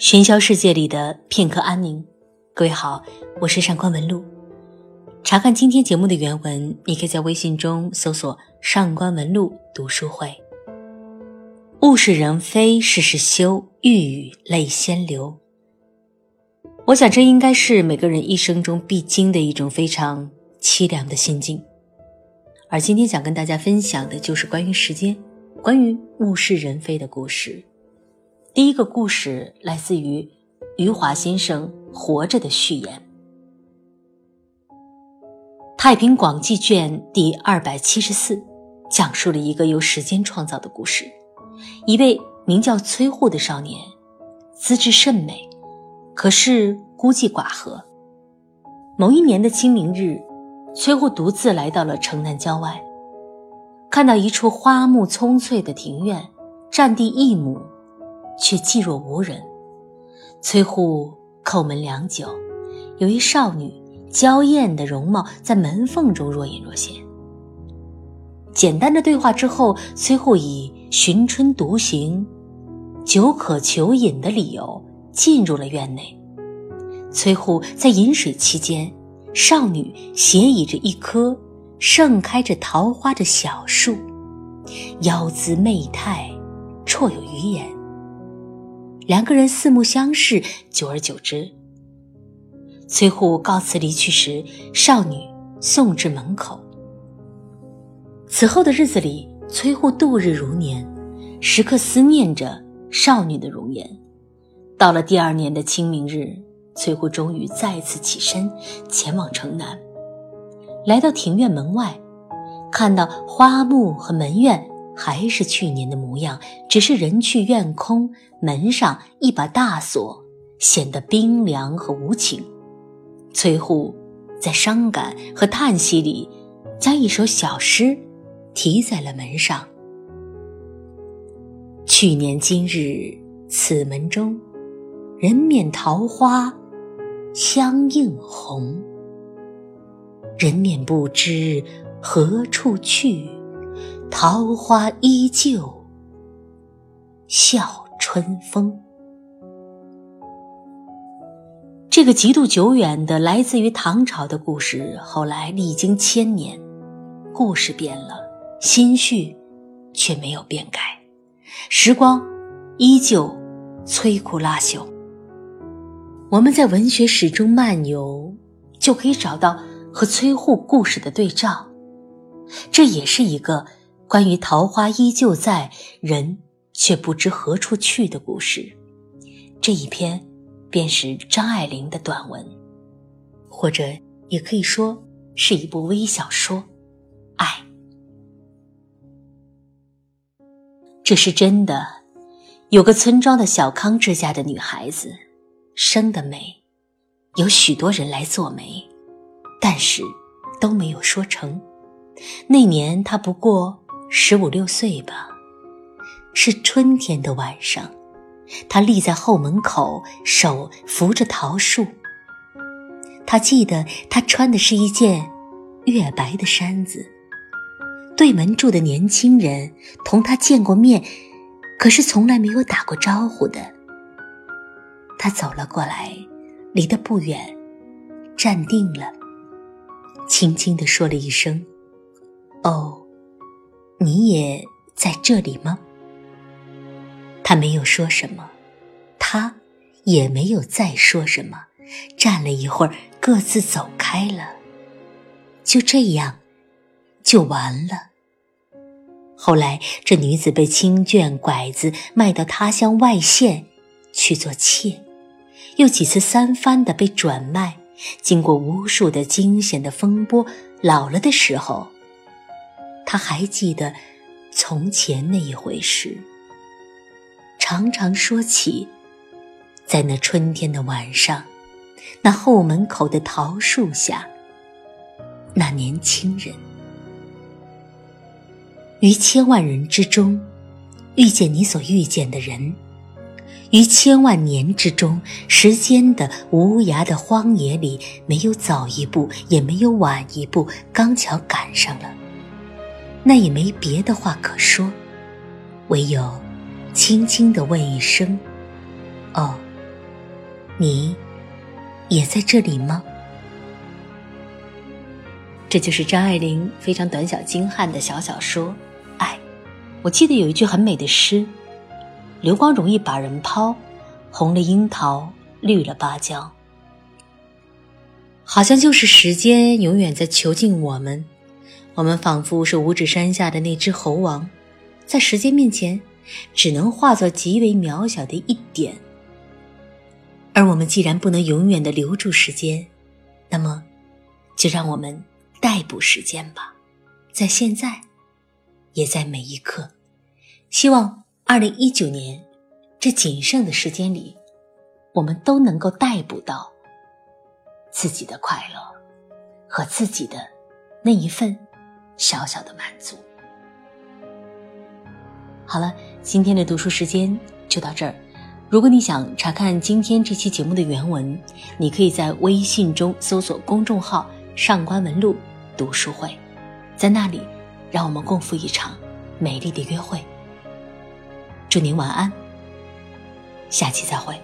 喧嚣世界里的片刻安宁。各位好，我是上官文露。查看今天节目的原文，你可以在微信中搜索“上官文露读书会”。物是人非事事休，欲语泪先流。我想，这应该是每个人一生中必经的一种非常凄凉的心境。而今天想跟大家分享的就是关于时间、关于物是人非的故事。第一个故事来自于余华先生《活着》的序言，《太平广记》卷第二百七十四，讲述了一个由时间创造的故事。一位名叫崔护的少年，资质甚美，可是孤寂寡合。某一年的清明日，崔护独自来到了城南郊外，看到一处花木葱翠的庭院，占地一亩。却寂若无人。崔护叩门良久，有一少女娇艳的容貌在门缝中若隐若现。简单的对话之后，崔护以寻春独行、久渴求饮的理由进入了院内。崔护在饮水期间，少女斜倚着一棵盛开着桃花的小树，腰姿媚态，绰有余言。两个人四目相视，久而久之。崔护告辞离去时，少女送至门口。此后的日子里，崔护度日如年，时刻思念着少女的容颜。到了第二年的清明日，崔护终于再次起身，前往城南。来到庭院门外，看到花木和门院。还是去年的模样，只是人去院空，门上一把大锁，显得冰凉和无情。崔护在伤感和叹息里，将一首小诗题在了门上：“去年今日此门中，人面桃花相映红。人面不知何处去。”桃花依旧笑春风。这个极度久远的、来自于唐朝的故事，后来历经千年，故事变了，心绪却没有变改，时光依旧摧枯拉朽。我们在文学史中漫游，就可以找到和崔护故事的对照，这也是一个。关于桃花依旧在，人却不知何处去的故事，这一篇便是张爱玲的短文，或者也可以说是一部微小说。爱，这是真的。有个村庄的小康之家的女孩子，生得美，有许多人来做媒，但是都没有说成。那年她不过。十五六岁吧，是春天的晚上，他立在后门口，手扶着桃树。他记得他穿的是一件月白的衫子。对门住的年轻人同他见过面，可是从来没有打过招呼的。他走了过来，离得不远，站定了，轻轻地说了一声：“哦。”你也在这里吗？他没有说什么，他也没有再说什么。站了一会儿，各自走开了。就这样，就完了。后来，这女子被亲眷拐子卖到他乡外县去做妾，又几次三番的被转卖。经过无数的惊险的风波，老了的时候。他还记得从前那一回事，常常说起，在那春天的晚上，那后门口的桃树下，那年轻人，于千万人之中遇见你所遇见的人，于千万年之中，时间的无涯的荒野里，没有早一步，也没有晚一步，刚巧赶上了。那也没别的话可说，唯有轻轻地问一声：“哦，你也在这里吗？这就是张爱玲非常短小精悍的小小说《爱》。我记得有一句很美的诗：“流光容易把人抛，红了樱桃，绿了芭蕉。”好像就是时间永远在囚禁我们，我们仿佛是五指山下的那只猴王，在时间面前，只能化作极为渺小的一点。而我们既然不能永远的留住时间，那么，就让我们逮捕时间吧，在现在，也在每一刻。希望二零一九年这仅剩的时间里，我们都能够逮捕到自己的快乐和自己的那一份小小的满足。好了，今天的读书时间就到这儿。如果你想查看今天这期节目的原文，你可以在微信中搜索公众号“上官文录读书会”，在那里，让我们共赴一场美丽的约会。祝您晚安，下期再会。